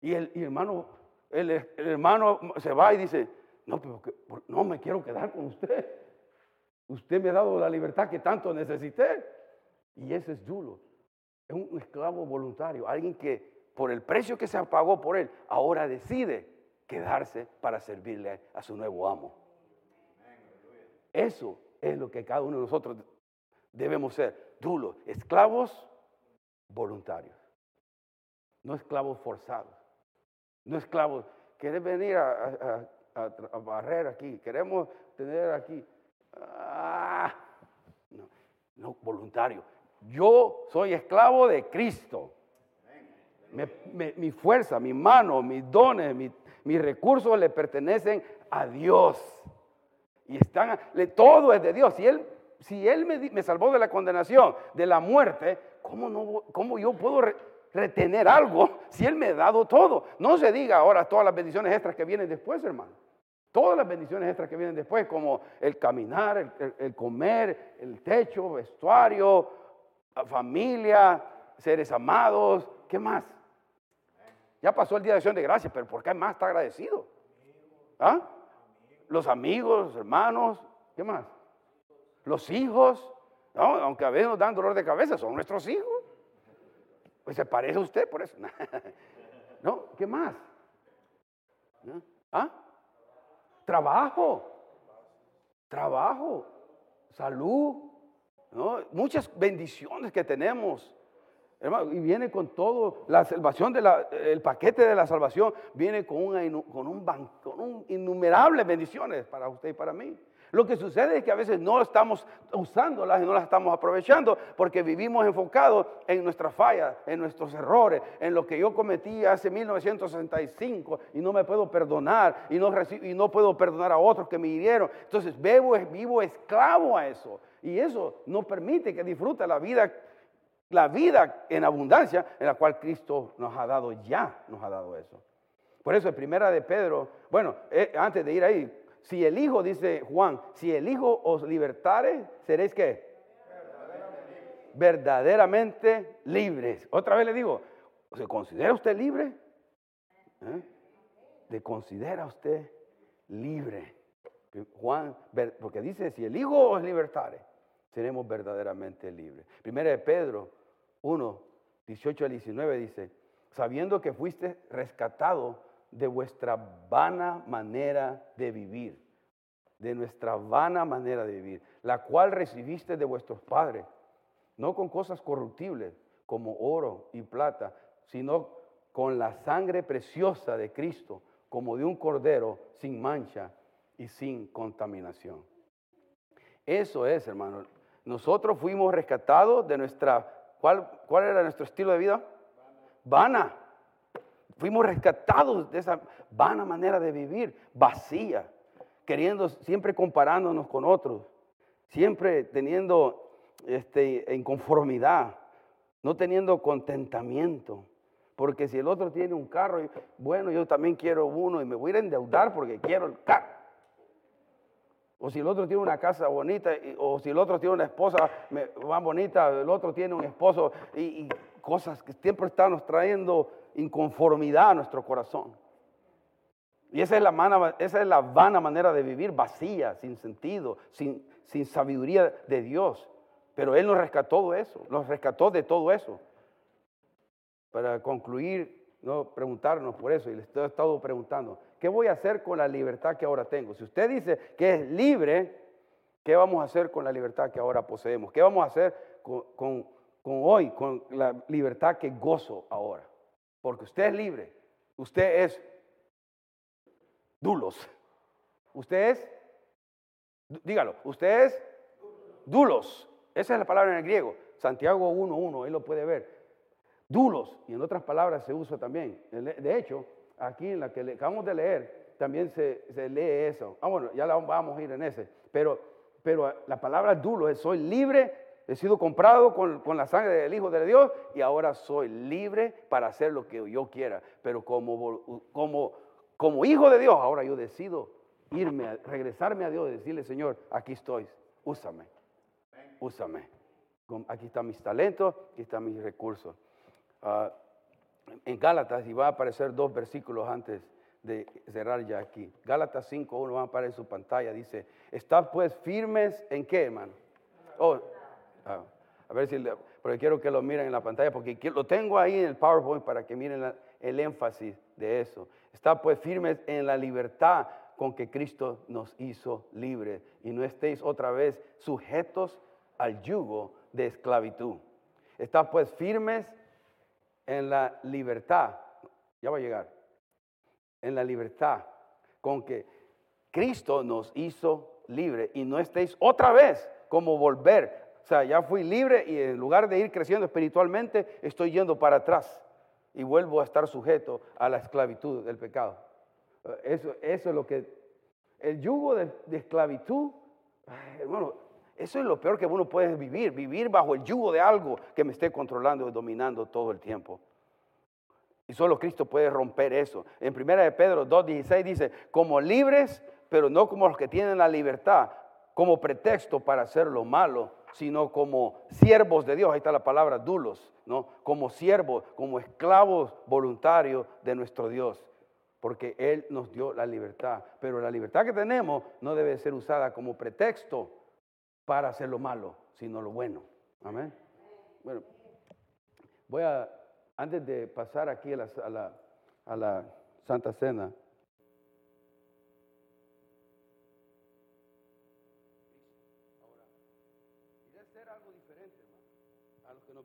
Y el, hermano, el, hermano se va y dice, no, pero no me quiero quedar con usted. Usted me ha dado la libertad que tanto necesité. Y ese es Dulo. Es un esclavo voluntario, alguien que por el precio que se pagó por él, ahora decide quedarse para servirle a su nuevo amo. Eso es lo que cada uno de nosotros debemos ser. Dulo, esclavos voluntarios. No esclavos forzados. No esclavos. ¿Querés venir a, a barrer aquí? Queremos tener aquí. Ah, no, no, voluntario. Yo soy esclavo de Cristo. mi fuerza, mi mano, mis dones, Mis recursos le pertenecen a Dios. Y están, todo es de Dios. Si Él, si él me, salvó de la condenación, de la muerte, ¿cómo, no, cómo yo puedo retener algo si Él me ha dado todo? No se diga ahora todas las bendiciones extras que vienen después, hermano. Todas las bendiciones extras que vienen después, como el caminar, el, comer, el techo, vestuario, familia, seres amados, ¿qué más? Ya pasó el día de acción de gracias, pero ¿por qué más está agradecido? ¿Ah? Los amigos, hermanos, ¿qué más? Los hijos, aunque a veces nos dan dolor de cabeza, son nuestros hijos. Pues se parece a usted por eso. ¿No? ¿Qué más? ¿Ah? Trabajo, trabajo, salud, muchas bendiciones que tenemos. y viene con todo, la salvación, de el paquete de la salvación viene con, con, un, con un innumerables bendiciones para usted y para mí. Lo que sucede es que a veces no estamos usándolas y no las estamos aprovechando porque vivimos enfocados en nuestras fallas, en nuestros errores, en lo que yo cometí hace 1965 y no me puedo perdonar y no, puedo perdonar a otros que me hirieron. Entonces vivo, vivo esclavo a eso y eso no permite que disfrute la vida, la vida en abundancia en la cual Cristo nos ha dado ya, nos ha dado eso. Por eso en primera de Pedro, bueno, eh, antes de ir ahí, si el Hijo, dice Juan, si el Hijo os libertare, seréis qué? Verdaderamente, libres. Otra vez le digo, ¿se considera usted libre? ¿Eh? ¿De considera usted libre? Juan, porque dice, si el Hijo os libertare, seremos verdaderamente libres. Primera de Pedro 1, 18 al 19 dice, sabiendo que fuiste rescatado de vuestra vana manera de vivir, de nuestra vana manera de vivir, la cual recibiste de vuestros padres, no con cosas corruptibles como oro y plata, sino con la sangre preciosa de Cristo, como de un cordero sin mancha y sin contaminación. Eso es, hermano. Nosotros fuimos rescatados de nuestra, ¿cuál, cuál era nuestro estilo de vida? Vana. Fuimos rescatados de esa vana manera de vivir, vacía, queriendo, siempre comparándonos con otros, siempre teniendo este, inconformidad, no teniendo contentamiento. Porque si el otro tiene un carro, bueno, yo también quiero uno y me voy a endeudar porque quiero el carro. O si el otro tiene una casa bonita, o si el otro tiene una esposa más bonita, el otro tiene un esposo, y, cosas que siempre estamos trayendo inconformidad a nuestro corazón. Y esa es la, esa es la vana manera de vivir, vacía, sin sentido, sin, sin sabiduría de Dios. Pero Él nos rescató de eso, nos rescató de todo eso. Para concluir, no preguntarnos por eso, y les he estado preguntando, ¿qué voy a hacer con la libertad que ahora tengo? Si usted dice que es libre, ¿qué vamos a hacer con la libertad que ahora poseemos? ¿Qué vamos a hacer con hoy, con la libertad que gozo ahora? Porque usted es libre. Usted es dulos. Usted es, dígalo, usted es dulos. Esa es la palabra en el griego. Santiago 1.1, él lo puede ver. Dulos, y en otras palabras se usa también. De hecho, aquí en la que acabamos de leer, también se, lee eso. Ah, bueno, ya vamos a ir en ese. Pero, pero la palabra dulo es soy libre He sido comprado con, la sangre del Hijo de Dios y ahora soy libre para hacer lo que yo quiera. Pero como, como, como hijo de Dios, ahora yo decido irme, regresarme a Dios y decirle, Señor, aquí estoy, úsame, úsame. Aquí están mis talentos, aquí están mis recursos. Ah, en Gálatas, y va a aparecer dos versículos antes de cerrar ya aquí. Gálatas 5.1 va a aparecer en su pantalla, dice, estad pues firmes en qué, hermano. Oh, Ah, a ver si, porque quiero que lo miren en la pantalla, porque lo tengo ahí en el PowerPoint para que miren el énfasis de eso. Está pues firmes en la libertad con que Cristo nos hizo libres y no estéis otra vez sujetos al yugo de esclavitud. Está pues firmes en la libertad, ya va a llegar, en la libertad con que Cristo nos hizo libres y no estéis otra vez como volver o sea, ya fui libre y en lugar de ir creciendo espiritualmente, estoy yendo para atrás y vuelvo a estar sujeto a la esclavitud del pecado. Eh, Eso, eso es lo que... El yugo de, esclavitud, hermano, eso es lo peor que uno puede vivir, vivir bajo el yugo de algo que me esté controlando y dominando todo el tiempo. Y solo Cristo puede romper eso. En 1 de Pedro 2.16 dice, como libres, pero no como los que tienen la libertad, como pretexto para hacer lo malo, sino como siervos de Dios. Ahí está la palabra dulos, ¿no? Como siervos, como esclavos voluntarios de nuestro Dios. Porque Él nos dio la libertad. Pero la libertad que tenemos no debe ser usada como pretexto para hacer lo malo, sino lo bueno. Amén. Bueno, voy a, antes de pasar aquí a la, a la, a la Santa Cena, Quería hacer algo diferente,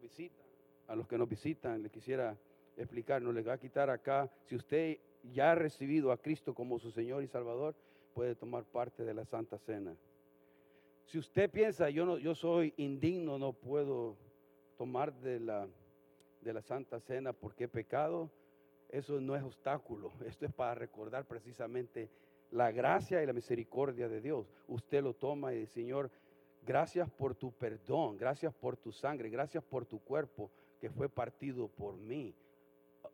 hermano. A los que nos visitan, nos les quisiera explicar, no les va a quitar acá. Si usted ya ha recibido a Cristo como su Señor y Salvador, puede tomar parte de la Santa Cena. Si usted piensa, yo, no, yo soy indigno, no puedo tomar de la, de la Santa Cena porque he pecado, eso no es obstáculo. Esto es para recordar precisamente la gracia y la misericordia de Dios. Usted lo toma y dice, Señor, gracias por tu perdón, gracias por tu sangre, gracias por tu cuerpo que fue partido por mí.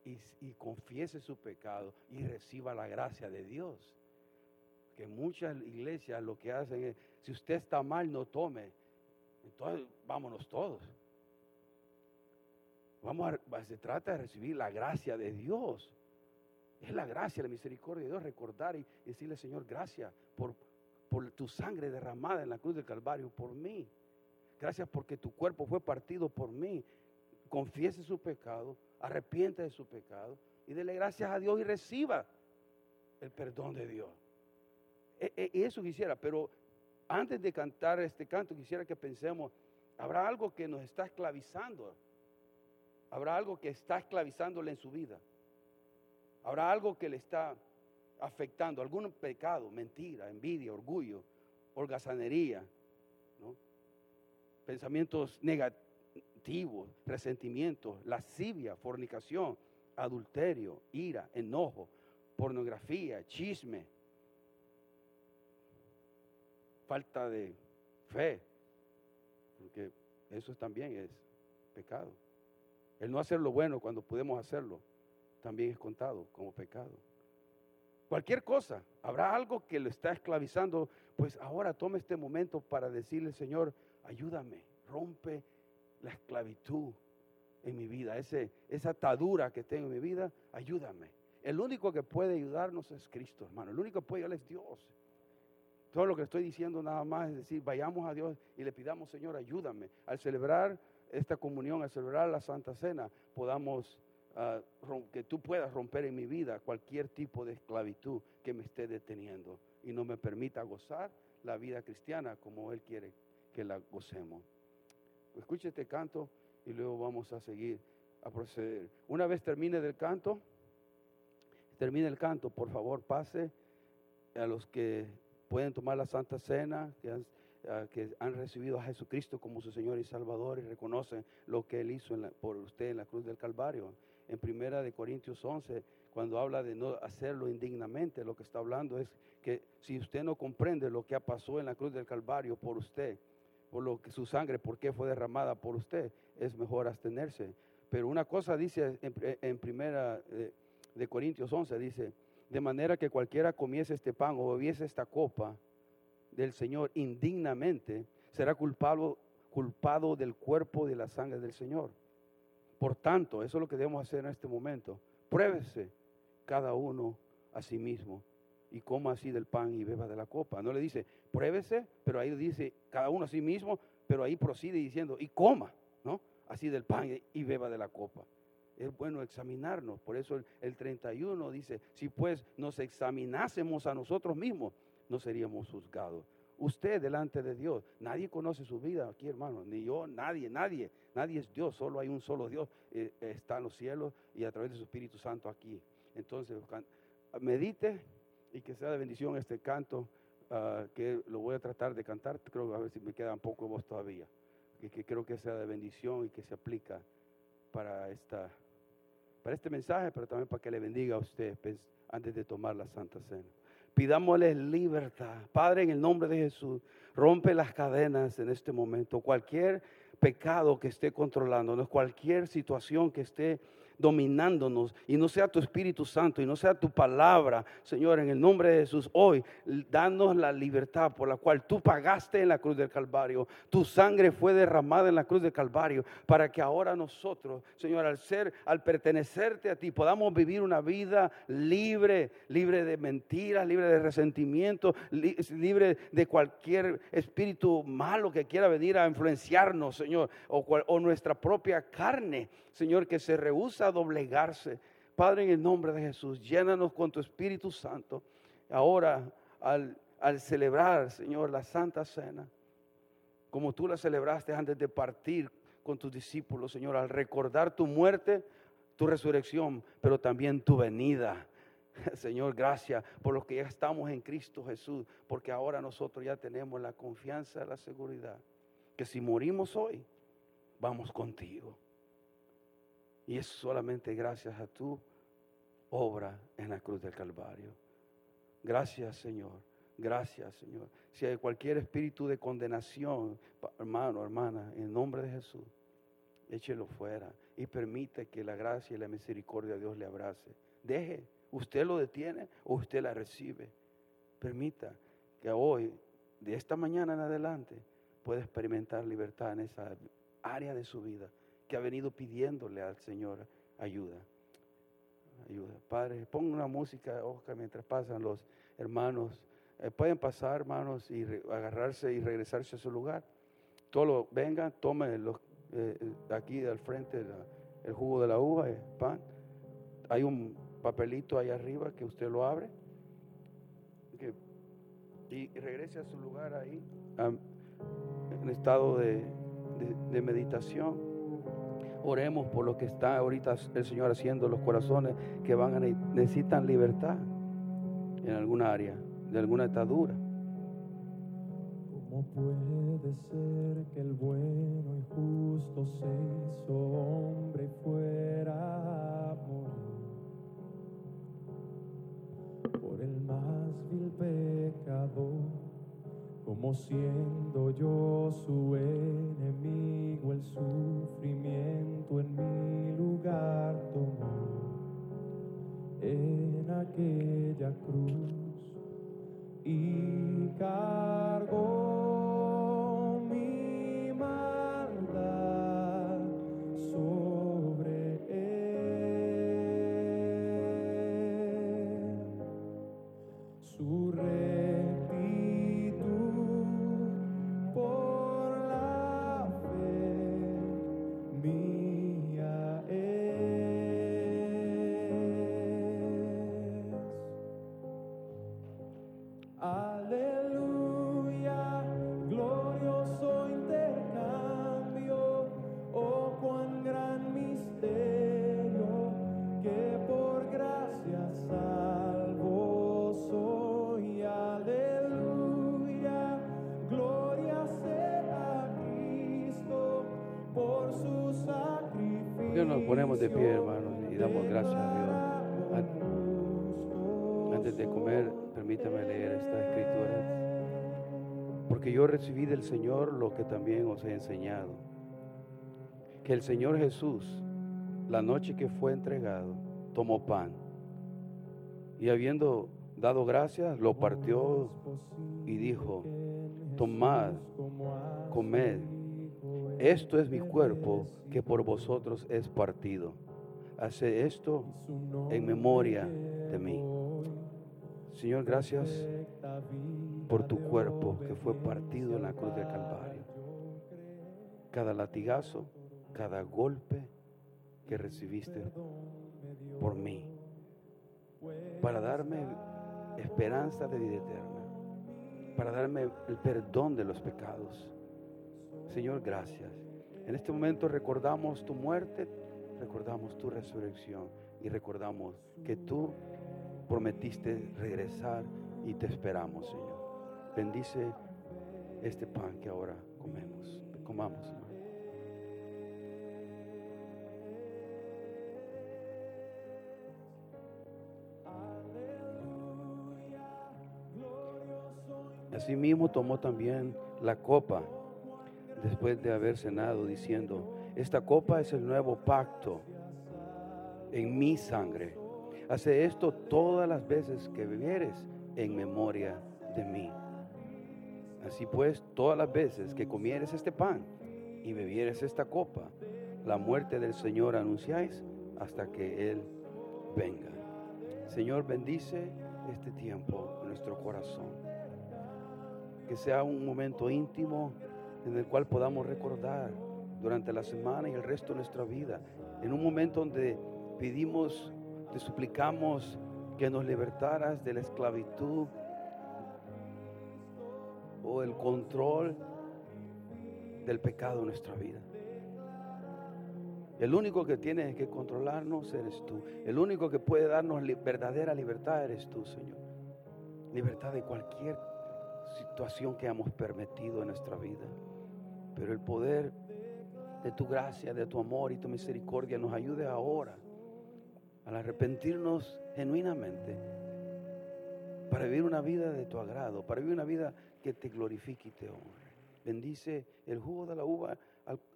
Y, confiese su pecado y reciba la gracia de Dios. Que muchas iglesias lo que hacen es, si usted está mal, no tome. Entonces, vámonos todos. Vamos a, se trata de recibir la gracia de Dios. Es la gracia, la misericordia de Dios, recordar y decirle, Señor, gracias por, por tu sangre derramada en la cruz del Calvario por mí. Gracias porque tu cuerpo fue partido por mí. Confiese su pecado, arrepiente de su pecado y dele gracias a Dios y reciba el perdón de Dios. E, e, eso quisiera, pero antes de cantar este canto, quisiera que pensemos, ¿habrá algo que nos está esclavizando? ¿Habrá algo que está esclavizándole en su vida? ¿Habrá algo que le está afectando? ¿Algún pecado, mentira, envidia, orgullo, holgazanería? Pensamientos negativos, resentimientos, lascivia, fornicación, adulterio, ira, enojo, pornografía, chisme, falta de fe, porque eso también es pecado. El no hacer lo bueno cuando podemos hacerlo también es contado como pecado. Cualquier cosa, habrá algo que lo está esclavizando, pues ahora tome este momento para decirle, Señor, ayúdame, rompe la esclavitud en mi vida, ese, esa atadura que tengo en mi vida, ayúdame. El único que puede ayudarnos es Cristo, hermano. El único que puede ayudarles es Dios. Todo lo que estoy diciendo nada más es decir, vayamos a Dios y le pidamos, Señor, ayúdame. Al celebrar esta comunión, al celebrar la Santa Cena, podamos, uh, que tú puedas romper en mi vida cualquier tipo de esclavitud que me esté deteniendo y no me permita gozar la vida cristiana como Él quiere que la gocemos. Escuche este canto y luego vamos a seguir a proceder. Una vez termine del canto, termine el canto, por favor pase a los que pueden tomar la Santa Cena, que han, uh, que han, recibido a Jesucristo como su Señor y Salvador y reconocen lo que Él hizo la, por usted en la cruz del Calvario. En primera de Corintios 11, cuando habla de no hacerlo indignamente, lo que está hablando es que si usted no comprende lo que pasado en la cruz del Calvario por usted, por lo que su sangre, por qué fue derramada por usted, es mejor abstenerse. Pero una cosa dice en, primera de, Corintios 11, dice, de manera que cualquiera comiese este pan o bebiese esta copa del Señor indignamente, será culpado, culpado del cuerpo de la sangre del Señor. Por tanto, eso es lo que debemos hacer en este momento. Pruébese cada uno a sí mismo y coma así del pan y beba de la copa. No le dice, pruébese, pero ahí dice cada uno a sí mismo, pero ahí procede diciendo, y coma, ¿no? Así del pan y beba de la copa es bueno examinarnos. Por eso el, el, 31 dice, si pues nos examinásemos a nosotros mismos, no seríamos juzgados. Usted delante de Dios, nadie conoce su vida aquí, hermano, ni yo, nadie, nadie, nadie es Dios, solo hay un solo Dios, eh, está en los cielos y a través de su Espíritu Santo aquí. Entonces, medite y que sea de bendición este canto, uh, que lo voy a tratar de cantar, creo que a ver si me queda un poco de voz todavía, que, que creo que sea de bendición y que se aplica para esta para este mensaje, pero también para que le bendiga a usted antes de tomar la Santa Cena. Pidámosle libertad. Padre, en el nombre de Jesús, rompe las cadenas en este momento. Cualquier pecado que esté controlándonos, cualquier situación que esté dominándonos y no sea tu Espíritu Santo y no sea tu palabra, Señor, en el nombre de Jesús, hoy, danos la libertad por la cual tú pagaste en la cruz del Calvario. Tu sangre fue derramada en la cruz del Calvario para que ahora nosotros, Señor, al ser, al pertenecerte a ti, podamos vivir una vida libre, libre de mentiras, libre de resentimiento, libre de cualquier espíritu malo que quiera venir a influenciarnos, Señor, o, o nuestra propia carne, Señor, que se rehúsa doblegarse. Padre, en el nombre de Jesús, llénanos con tu Espíritu Santo. Ahora, al, al celebrar, Señor, la Santa Cena, como tú la celebraste antes de partir con tus discípulos, Señor, al recordar tu muerte, tu resurrección, pero también tu venida. Señor, gracias por lo que ya estamos en Cristo Jesús, porque ahora nosotros ya tenemos la confianza, la seguridad, que si morimos hoy, vamos contigo. Y es solamente gracias a tu obra en la cruz del Calvario. Gracias, Señor. Gracias, Señor. Si hay cualquier espíritu de condenación, hermano, hermana, en nombre de Jesús, échelo fuera y permite que la gracia y la misericordia de Dios le abrace. Deje, usted lo detiene o usted la recibe. Permita que hoy, de esta mañana en adelante, pueda experimentar libertad en esa área de su vida que ha venido pidiéndole al Señor ayuda. Ayuda. Padre, ponga una música, Oscar, mientras pasan los hermanos. Eh, pueden pasar, hermanos, y agarrarse y regresarse a su lugar. Todos vengan, tomen los, eh, aquí al frente el jugo de la uva, el pan. Hay un papelito ahí arriba que usted lo abre. y regrese a su lugar ahí, en estado de meditación. Oremos por lo que está ahorita el Señor haciendo los corazones que van a necesitan libertad en alguna área, de alguna atadura. ¿Cómo puede ser que el bueno y justo se hizo hombre fuera por el más vil pecador? Como siendo yo su enemigo, el sufrimiento en mi lugar tomó. En aquella cruz y cargó nos ponemos de pie, hermanos, y damos gracias a Dios. Antes de comer, permítame leer esta escritura. Porque yo recibí del Señor lo que también os he enseñado. Que el Señor Jesús, la noche que fue entregado, tomó pan. Y habiendo dado gracias, lo partió y dijo, tomad, comed esto es mi cuerpo que por vosotros es partido. Hace esto en memoria de mí. Señor, gracias por tu cuerpo que fue partido en la cruz del Calvario. Cada latigazo, cada golpe que recibiste por mí, para darme esperanza de vida eterna, para darme el perdón de los pecados Señor, gracias. En este momento recordamos tu muerte, recordamos tu resurrección y recordamos que tú prometiste regresar y te esperamos, Señor. Bendice este pan que ahora comemos. Comamos, Señor. Asimismo tomó también la copa después de haber cenado, diciendo, esta copa es el nuevo pacto en mi sangre. Hace esto todas las veces que bebieres en memoria de mí. Así pues, todas las veces que comieres este pan y bebieres esta copa, la muerte del Señor anunciáis hasta que Él venga. Señor, bendice este tiempo nuestro corazón. Que sea un momento íntimo en el cual podamos recordar durante la semana y el resto de nuestra vida. En un momento donde pedimos, te suplicamos que nos libertaras de la esclavitud o el control del pecado en nuestra vida. El único que tiene que controlarnos eres tú. El único que puede darnos verdadera libertad eres tú, Señor. Libertad de cualquier situación que hemos permitido en nuestra vida. Pero el poder de tu gracia, de tu amor y tu misericordia nos ayude ahora al arrepentirnos genuinamente para vivir una vida de tu agrado, para vivir una vida que te glorifique y te honre. Bendice el jugo de la uva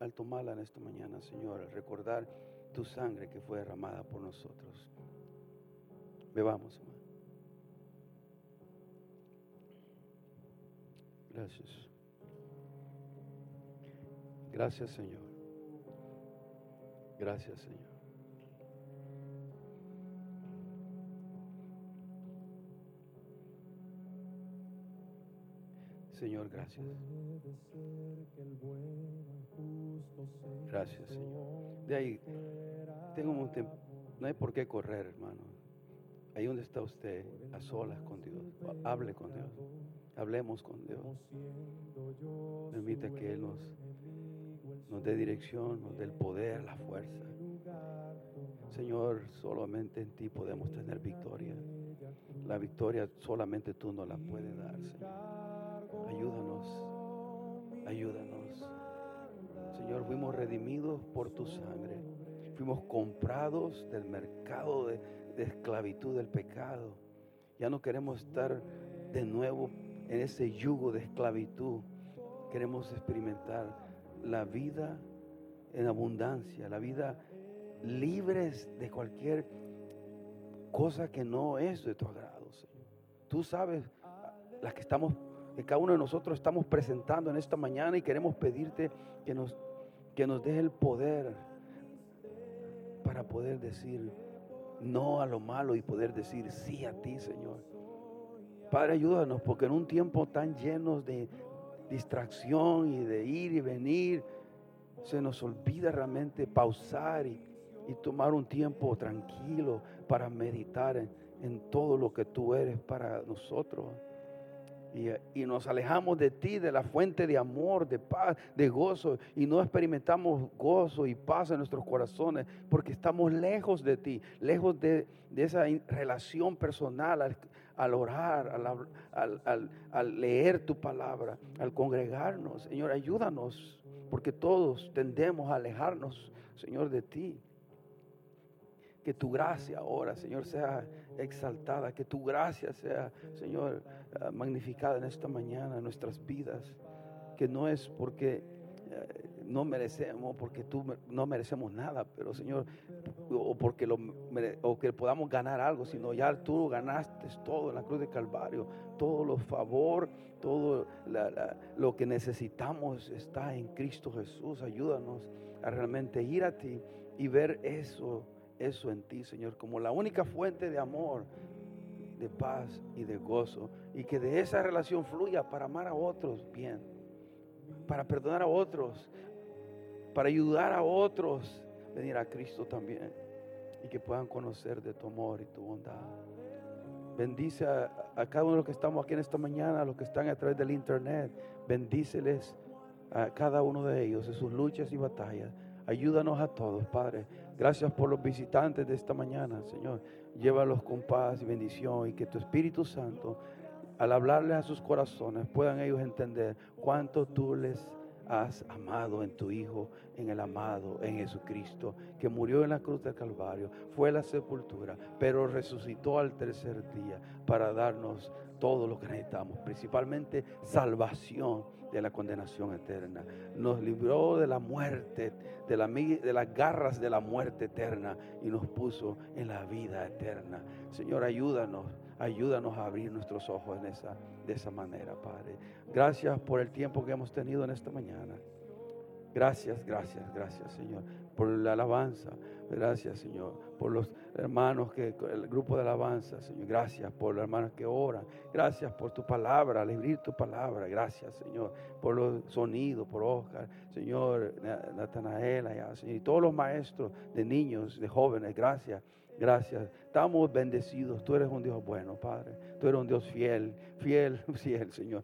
al, tomarla en esta mañana, Señor, al recordar tu sangre que fue derramada por nosotros. Bebamos, hermano. Gracias. Gracias, Señor. Gracias, Señor. Señor, gracias. Gracias, Señor. De ahí, tengo un no hay por qué correr, hermano. Ahí donde está usted, a solas con Dios. Hable con Dios. Hablemos con Dios. Permita que Él nos, nos dé dirección, nos dé el poder, la fuerza. Señor, solamente en ti podemos tener victoria. La victoria solamente tú nos la puedes dar, Señor. Ayúdanos, ayúdanos. Señor, fuimos redimidos por tu sangre. Fuimos comprados del mercado de, esclavitud del pecado. Ya no queremos estar de nuevo en ese yugo de esclavitud. Queremos experimentar la vida en abundancia, la vida libres de cualquier cosa que no es de tu agrado, Señor. Tú sabes las que estamos que cada uno de nosotros estamos presentando en esta mañana y queremos pedirte que nos, que nos deje el poder para poder decir no a lo malo y poder decir sí a ti, Señor. Padre, ayúdanos porque en un tiempo tan lleno de distracción y de ir y venir, se nos olvida realmente pausar y, tomar un tiempo tranquilo para meditar en todo lo que tú eres para nosotros. Y, nos alejamos de ti, de la fuente de amor, de paz, de gozo, y no experimentamos gozo y paz en nuestros corazones porque estamos lejos de ti, lejos de, esa relación personal al, orar, al, al leer tu palabra, al congregarnos. Señor, ayúdanos, porque todos tendemos a alejarnos, Señor, de ti. Que tu gracia ahora, Señor, sea exaltada, que tu gracia sea, Señor, ah, magnificada en esta mañana en nuestras vidas, que no es porque eh, no merecemos, porque tú no merecemos nada, pero Señor, o porque lo, o que podamos ganar algo, sino ya tú ganaste todo en la cruz de Calvario, todo lo favor, todo lo que necesitamos está en Cristo Jesús. Ayúdanos a realmente ir a ti y ver eso eso en ti, Señor, como la única fuente de amor, de paz y de gozo. Y que de esa relación fluya para amar a otros bien, para perdonar a otros, para ayudar a otros, venir a Cristo también. Y que puedan conocer de tu amor y tu bondad. Bendice a, cada uno de los que estamos aquí en esta mañana, a los que están a través del internet. Bendíceles a cada uno de ellos en sus luchas y batallas. Ayúdanos a todos, Padre Gracias por los visitantes de esta mañana, Señor. Llévalos con paz y bendición y que tu Espíritu Santo, al hablarles a sus corazones, puedan ellos entender cuánto tú les has amado en tu Hijo, en el amado, en Jesucristo, que murió en la cruz del Calvario, fue la sepultura, pero resucitó al tercer día para darnos todo lo que necesitamos, principalmente salvación de la condenación eterna. Nos libró de la muerte, de, la, de las garras de la muerte eterna y nos puso en la vida eterna. Señor, ayúdanos, ayúdanos a abrir nuestros ojos en esa, de esa manera, Padre. Gracias por el tiempo que hemos tenido en esta mañana. Gracias, gracias, gracias, Señor, por la alabanza. Gracias, Señor, por los hermanos que, el grupo de alabanza, Señor. Gracias por los hermanos que oran. Gracias por tu palabra, al tu palabra. Gracias, Señor, por los sonidos, por Oscar, Señor, Natanael, y todos los maestros de niños, de jóvenes. Gracias. Gracias. Estamos bendecidos. Tú eres un Dios bueno, Padre. Tú eres un Dios fiel, fiel, fiel, Señor.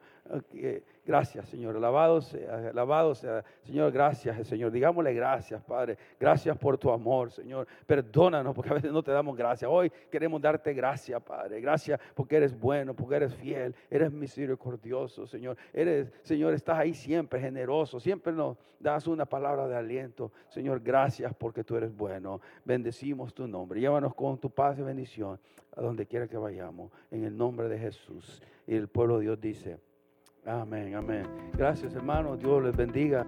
Gracias, Señor. Alabado sea, alabado sea. Señor, gracias, Señor. Digámosle gracias, Padre. Gracias por tu amor, Señor. Perdónanos porque a veces no te damos gracias. Hoy queremos darte gracias, Padre. Gracias porque eres bueno, porque eres fiel, eres misericordioso, Señor. Eres, Señor, estás ahí siempre generoso. Siempre nos das una palabra de aliento. Señor, gracias porque tú eres bueno. Bendecimos tu nombre. Llévanos con tu paz bendición a donde quiera que vayamos. En el nombre de Jesús. Y el pueblo de Dios dice. Amén, amén. Gracias hermano, Dios les bendiga.